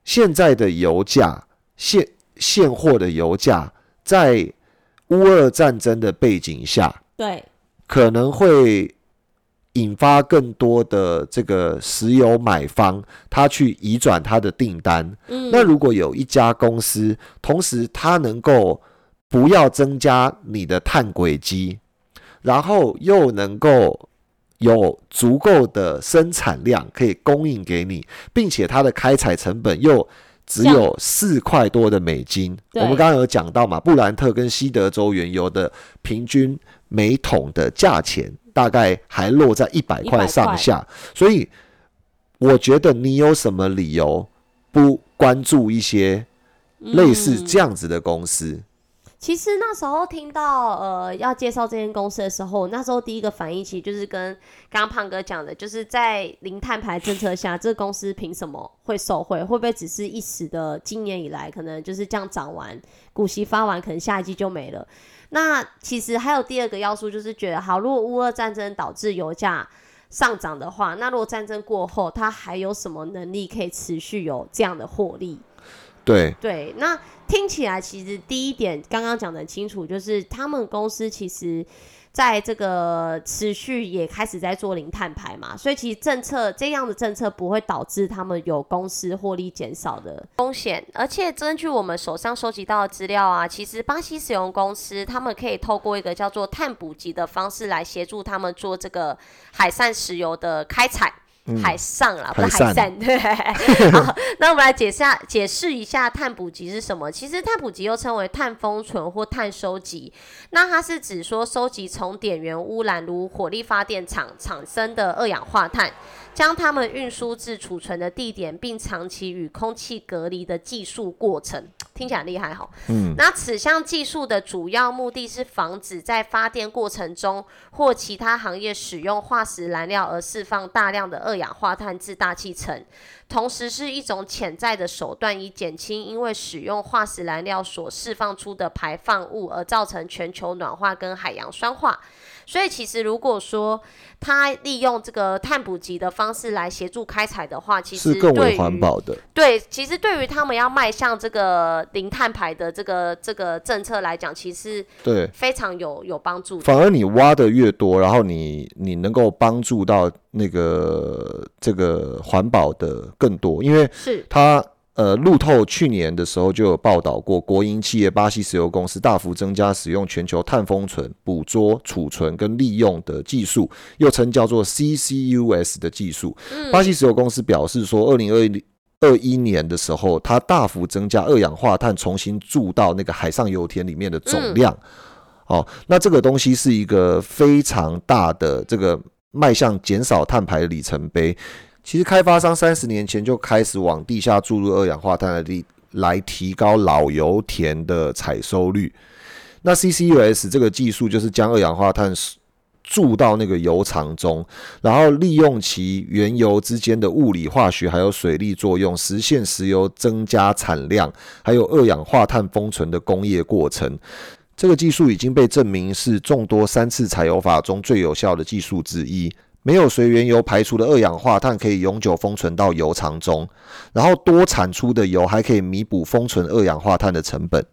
现在的油价现现货的油价在乌俄战争的背景下，对，可能会引发更多的这个石油买方，他去移转他的订单。嗯，那如果有一家公司，同时它能够不要增加你的碳轨迹，然后又能够有足够的生产量可以供应给你，并且它的开采成本又只有四块多的美金。我们刚刚有讲到嘛，布兰特跟西德州原油的平均每桶的价钱大概还落在一百块100上下，所以我觉得你有什么理由不关注一些类似嗯这样子的公司？其实那时候听到呃要介绍这间公司的时候，那时候第一个反应其实就是跟刚刚胖哥讲的，就是在零碳排政策下，这个公司凭什么会受惠？会不会只是一时的？今年以来可能就是这样涨完，股息发完，可能下一季就没了。那其实还有第二个要素，就是觉得好，如果乌俄战争导致油价上涨的话，那如果战争过后，它还有什么能力可以持续有这样的获利？对，对，那听起来其实第一点刚刚讲的很清楚，就是他们公司其实在这个持续也开始在做零碳排嘛，所以其实政策这样的政策不会导致他们有公司获利减少的风险。而且根据我们手上收集到的资料啊，其实巴西石油公司他们可以透过一个叫做碳补给的方式来协助他们做这个海上石油的开采。海上啦，不是海散。对，好，那我们来解释下解释一下碳捕集是什么。其实碳捕集又称为碳封存或碳收集，那它是指说收集从点源污染如火力发电厂产生的二氧化碳，将它们运输至储存的地点，并长期与空气隔离的技术过程。听起来很厉害哈。嗯。那此项技术的主要目的是防止在发电过程中或其他行业使用化石燃料而释放大量的二氧化碳至大气层，同时是一种潜在的手段，以减轻因为使用化石燃料所释放出的排放物而造成全球暖化跟海洋酸化。所以，其实如果说他利用这个碳捕集的方式来协助开采的话，其实是更为环保的。对，其实对于他们要迈向这个零碳排的这个这个政策来讲，其实对，非常有有帮助。反而你挖的越多，然后你你能够帮助到那个这个环保的更多，因为是它呃，路透去年的时候就有报道过，国营企业巴西石油公司大幅增加使用全球碳封存、捕捉、储存跟利用的技术，又称叫做 CCUS 的技术。巴西石油公司表示说，二零二一二一年的时候，它大幅增加二氧化碳重新注到那个海上油田里面的总量。哦，那这个东西是一个非常大的这个迈向减少碳排的里程碑。其实开发商三十年前就开始往地下注入二氧化碳的力，来提高老油田的采收率。那 CCUS 这个技术就是将二氧化碳注到那个油厂中，然后利用其原油之间的物理、化学还有水力作用，实现石油增加产量，还有二氧化碳封存的工业过程。这个技术已经被证明是众多三次采油法中最有效的技术之一。没有随原油排出的二氧化碳可以永久封存到油槽中，然后多产出的油还可以弥补封存二氧化碳的成本。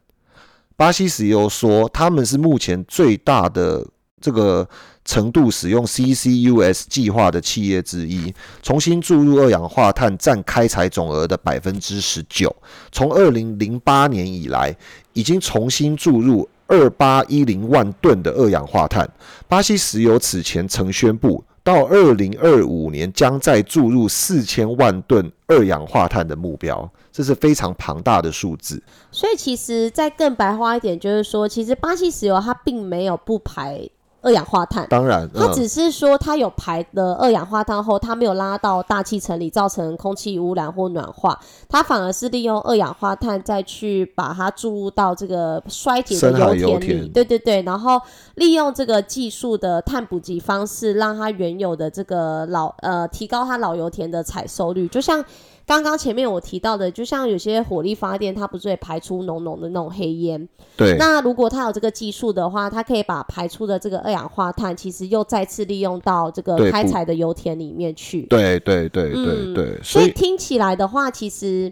巴西石油说，他们是目前最大的这个程度使用 CCUS 计划的企业之一，重新注入二氧化碳占开采总额的百分之十九。从二零零八年以来，已经重新注入二八一零万吨的二氧化碳。巴西石油此前曾宣布，到二零二五年将再注入四千万吨二氧化碳的目标，这是非常庞大的数字。所以其实再更白话一点，就是说，其实巴西石油它并没有不排二氧化碳。当然，嗯，它只是说，它有排的二氧化碳后，它没有拉到大气层里，造成空气污染或暖化。它反而是利用二氧化碳再去把它注入到这个衰竭的油田里。对对对，然后利用这个技术的碳捕集方式，让它原有的这个老呃提高它老油田的采收率，就像。刚刚前面我提到的，就像有些火力发电，它不是会排出浓浓的那种黑烟，对，那如果它有这个技术的话，它可以把排出的这个二氧化碳，其实又再次利用到这个开采的油田里面去。对对对对嗯对，所所以以听起来的话，其实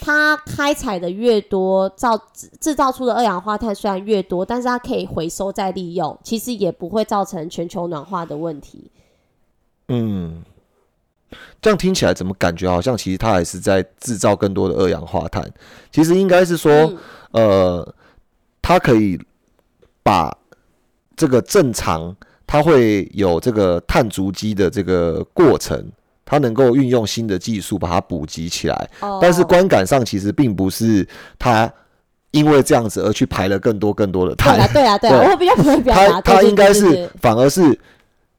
它开采的越多，造制制造出的二氧化碳虽然越多，但是它可以回收再利用，其实也不会造成全球暖化的问题。嗯，这样听起来怎么感觉好像其实它还是在制造更多的二氧化碳？其实应该是说，嗯呃，它可以把这个正常，它会有这个碳足迹的这个过程，它能够运用新的技术把它补给起来。哦但是观感上其实并不是它因为这样子而去排了更多更多的碳，对啊对啊，对我比较不会表它达，对对它应该是反而是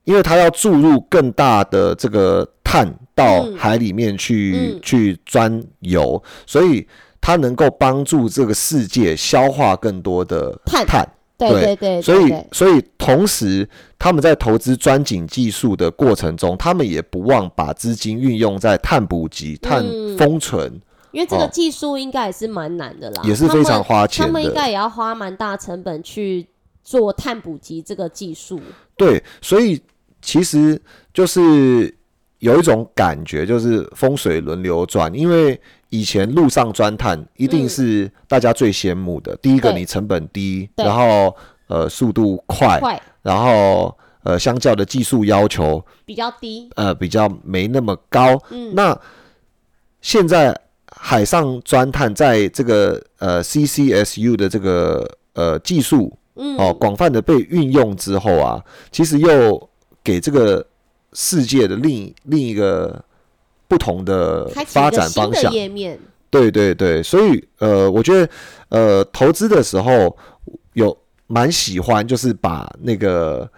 因为它要注入更大的这个碳到嗯海里面去、嗯。去钻油，所以它能够帮助这个世界消化更多的碳。碳。对对对对，所以所以同时，他们在投资钻井技术的过程中，他们也不忘把资金运用在碳捕集、碳嗯封存，因为这个哦。技术应该也是蛮难的啦，也是非常花钱他们应。该也要花蛮大成本去做碳捕集这个技术。对，所以其实就是有一种感觉，就是风水轮流转。因为以前路上钻探一定嗯。是大家最羡慕的，第一个你成本低，然后呃速度快，快。然后呃相较的技术要求比较低，呃比较没那么高。嗯，那现在海上钻探在这个呃 CCSU 的这个呃技术嗯。哦广泛的被运用之后啊，其实又给这个世界的另另一个不同的发展方向。页面，对对对，所以呃，我觉得呃，投资的时候有蛮喜欢，就是把那个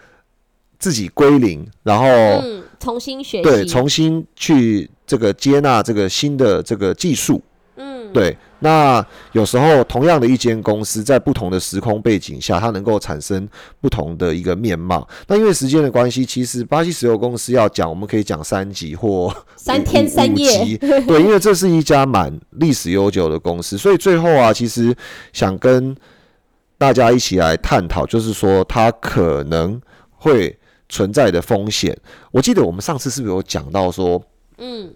自己归零，然后、嗯，重新学习，对重新去这个接纳这个新的这个技术。嗯，对，那有时候同样的一间公司在不同的时空背景下，它能够产生不同的一个面貌。那因为时间的关系，其实巴西石油公司要讲，我们可以讲三集或三天三夜对，因为这是一家蛮历史悠久的公司，所以最后啊，其实想跟大家一起来探讨，就是说它可能会存在的风险。我记得我们上次是不是有讲到说，嗯，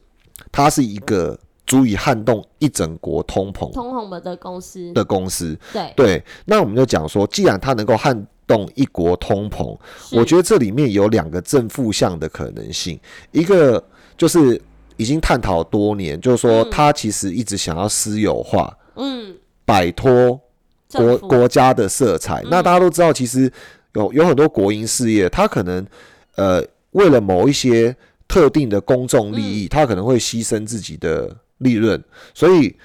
它是一个足以撼动一整国通膨通红们的公司，的公司？对，对，那我们就讲说，既然它能够撼动一国通膨，我觉得这里面有两个正负向的可能性，一个就是已经探讨多年，就是说嗯。它其实一直想要私有化，嗯，摆脱国国家的色彩。那嗯大家都知道，其实有有很多国营事业，它可能呃为了某一些特定的公众利嗯。益，它可能会牺牲自己的利润。所以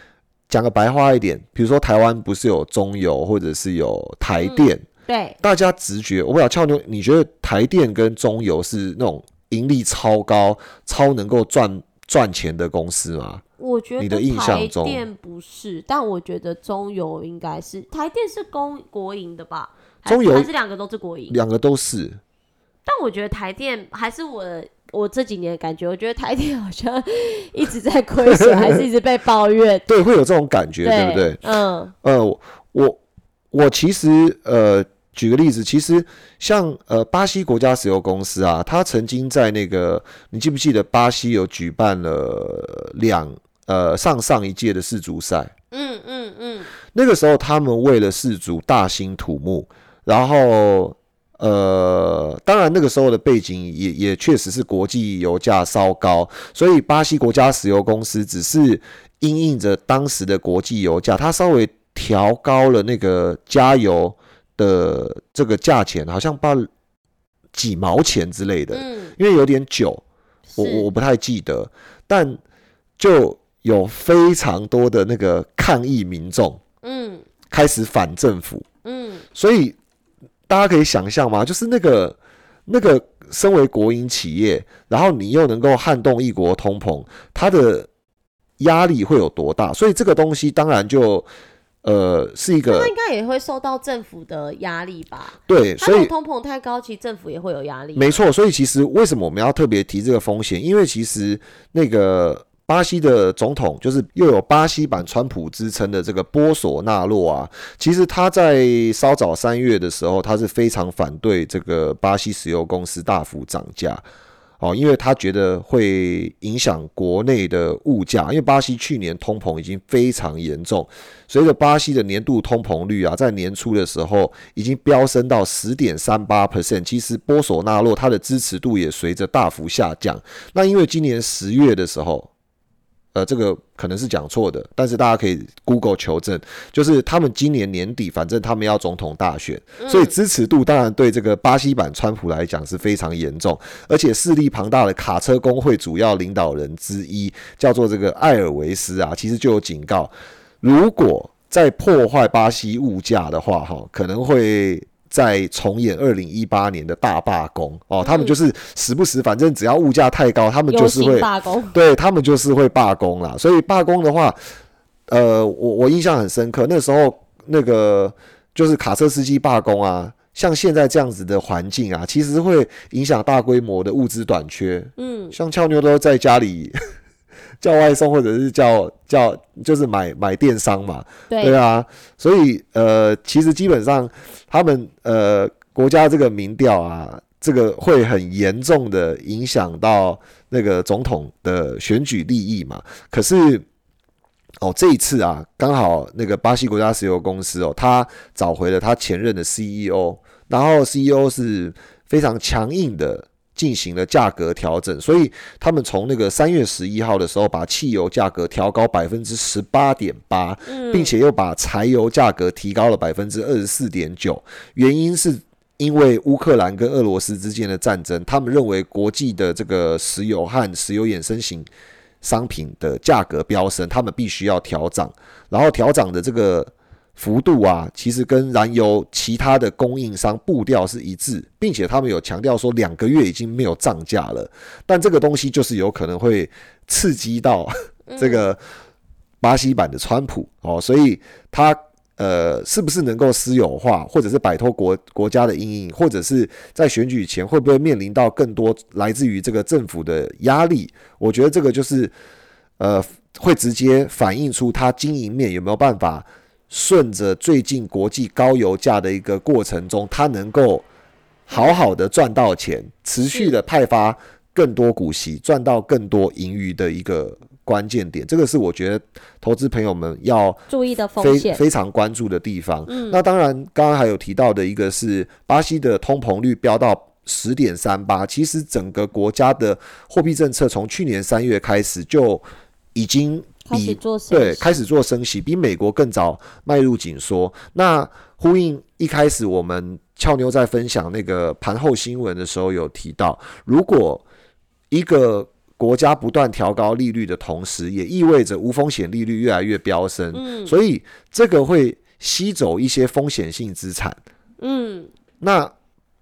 讲个白话一点，比如说台湾不是有中油或者是有台嗯电，对，大家直觉，我不知道俏妞，你觉得台电跟中油是那种盈利超高、超能够赚赚钱的公司吗？我觉得你的印象台中电不是，但我觉得中油应该是台电是公国营的吧？中油还是两个都是国营，两个都是，但我觉得台电还是我的我这几年的感觉，我觉得台电好像 一直在亏损，还是一直被抱怨，对，会有这种感觉，对不对？嗯呃，我我其实呃，举个例子，其实像呃巴西国家石油公司啊，它曾经在那个，你记不记得巴西有举办了两呃上上一届的世足赛？嗯嗯嗯，那个时候他们为了世足大兴土木，然后呃，当然那个时候的背景也也确实是国际油价稍高，所以巴西国家石油公司只是因应着当时的国际油价，它稍微调高了那个加油的这个价钱，好像把几毛钱之类的，嗯，因为有点久，我我我不太记得，但就有非常多的那个抗议民众嗯。开始反政府，嗯。所以大家可以想象吗？就是那个那个身为国营企业，然后你又能够撼动一国通膨，它的压力会有多大？所以这个东西当然就呃是一个那应该也会受到政府的压力吧？对，所以它通膨太高，其实政府也会有压力。没错，所以其实为什么我们要特别提这个风险？因为其实那个巴西的总统，就是又有巴西版川普之称的这个波索纳洛啊，其实他在稍早三月的时候，他是非常反对这个巴西石油公司大幅涨价。哦，因为他觉得会影响国内的物价，因为巴西去年通膨已经非常严重，随着巴西的年度通膨率啊，在年初的时候已经飙升到十点三八 percent，其实波索纳洛他的支持度也随着大幅下降。那因为今年十月的时候，呃，这个可能是讲错的，但是大家可以 Google 求证，就是他们今年年底，反正他们要总统大选，所以支持度当然对这个巴西版川普来讲是非常严重，而且势力庞大的卡车工会主要领导人之一叫做这个艾尔维斯啊，其实就有警告，如果再破坏巴西物价的话，哈，可能会。再重演二零一八年的大罢工。哦，他们就是时不时，反正只要物价太高，他们就是会罢工，对他们就是会罢工啦。所以罢工的话，呃，我我印象很深刻，那时候那个就是卡车司机罢工啊，像现在这样子的环境啊，其实会影响大规模的物资短缺。嗯，像俏妞都在家里叫外送，或者是叫叫就是买买电商嘛，对对，啊，所以呃，其实基本上他们呃国家这个民调啊，这个会很严重的影响到那个总统的选举利益嘛。可是哦，这一次啊，刚好那个巴西国家石油公司哦，他找回了他前任的 CEO，然后 CEO 是非常强硬的。进行了价格调整，所以他们从那个三月十一号的时候，把汽油价格调高百分之十八点八，嗯并且又把柴油价格提高了百分之二十四点九。原因是因为乌克兰跟俄罗斯之间的战争，他们认为国际的这个石油和石油衍生型商品的价格飙升，他们必须要调涨，然后调涨的这个幅度啊，其实跟燃油其他的供应商步调是一致，并且他们有强调说两个月已经没有涨价了，但这个东西就是有可能会刺激到这个巴西版的川普哦，所以他。呃，是不是能够私有化，或者是摆脱国国家的阴影，或者是在选举前会不会面临到更多来自于这个政府的压力？我觉得这个就是呃，会直接反映出它经营面有没有办法顺着最近国际高油价的一个过程中，它能够好好的赚到钱，持续的派发更多股息，赚到更多盈余的一个。关键点，这个是我觉得投资朋友们要注意的风险，非常关注的地方。那当然，刚刚还有提到的一个是巴西的通膨率飙到十点三八，其实整个国家的货币政策从去年三月开始就已经比对开始做升息，比美国更早迈入紧缩。那呼应一开始我们俏妞在分享那个盘后新闻的时候有提到，如果一个国家不断调高利率的同时，也意味着无风险利率越来越飙升。嗯，所以这个会吸走一些风险性资产。嗯，那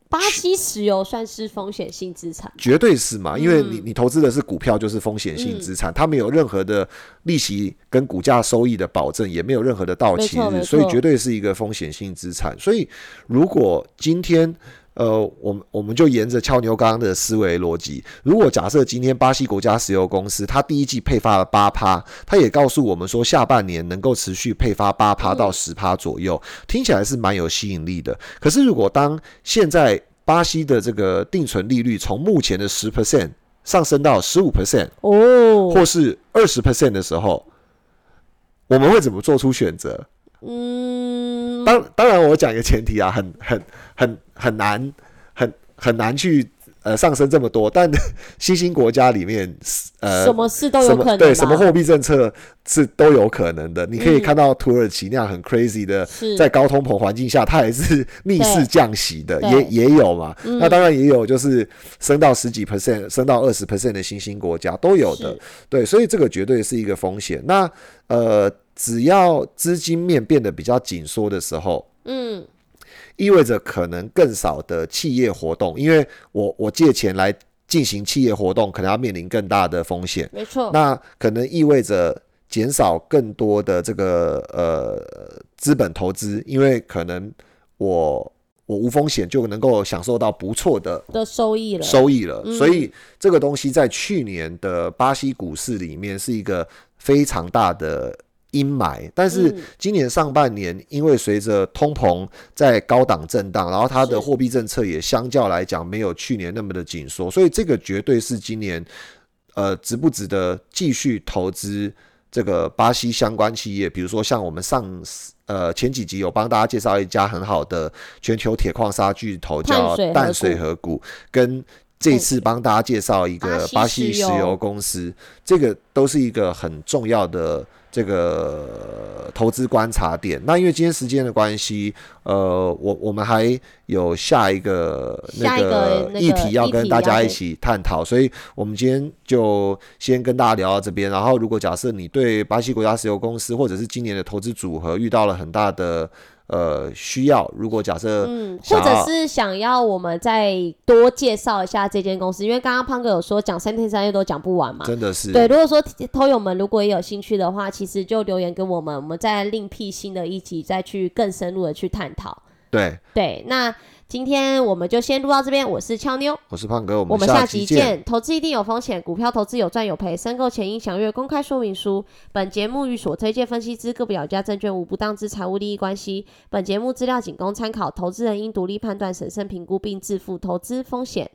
巴西石油算是风险性资产？绝对是嘛，因为你你投资的是股票，就是风险性资产，它没有任何的利息跟股价收益的保证，也没有任何的到期日，所以绝对是一个风险性资产。所以如果今天呃，我们我们就沿着俏牛刚刚的思维逻辑，如果假设今天巴西国家石油公司它第一季配发了八趴，它也告诉我们说下半年能够持续配发八趴到十趴左右，听起来是蛮有吸引力的。可是如果当现在巴西的这个定存利率从目前的十 percent 上升到十五 percent 哦，或是二十 percent 的时候，我们会怎么做出选择？嗯，当当然，我讲一个前提啊，很很很很难，很很难去呃上升这么多。但 新兴国家里面，呃，什么事都有可能，对，什么货币政策是都有可能的。你可以看到土耳其那样很 crazy 的，在高通膨环境下，它还是逆势降息的，也也有嘛。那当然也有，就是升到十几 percent，升到二十 percent 的新兴国家都有的。对，所以这个绝对是一个风险。那呃。只要资金面变得比较紧缩的时候，嗯，意味着可能更少的企业活动，因为我我借钱来进行企业活动，可能要面临更大的风险。没错，那可能意味着减少更多的这个呃资本投资，因为可能我我无风险就能够享受到不错的的收益了，收益了。所以这个东西在去年的巴西股市里面是一个非常大的。阴霾，但是今年上半年，因为随着通膨在高档震荡，然后它的货币政策也相较来讲没有去年那么的紧缩，所以这个绝对是今年，呃，值不值得继续投资这个巴西相关企业？比如说像我们上呃前几集有帮大家介绍一家很好的全球铁矿砂巨头叫淡水河谷，跟这次帮大家介绍一个巴西石油公司，这个都是一个很重要的。这个投资观察点，那因为今天时间的关系，呃，我我们还有下一个那个议题要跟大家一起探讨，所以我们今天就先跟大家聊到这边。然后，如果假设你对巴西国家石油公司或者是今年的投资组合遇到了很大的。呃，需要如果假设，嗯，或者是想要我们再多介绍一下这间公司，因为刚刚胖哥有说讲三天三夜都讲不完嘛，真的是。对，如果说偷友们如果也有兴趣的话，其实就留言给我们，我们再另辟新的一集，再去更深入的去探讨。对对，那。今天我们就先录到这边。我是俏妞，我是胖哥，我们下集见。投资一定有风险，股票投资有赚有赔，申购前应详阅公开说明书。本节目与所推荐分析之个别有价证券无不当之财务利益关系。本节目资料仅供参考，投资人应独立判断、审慎评估并自负投资风险。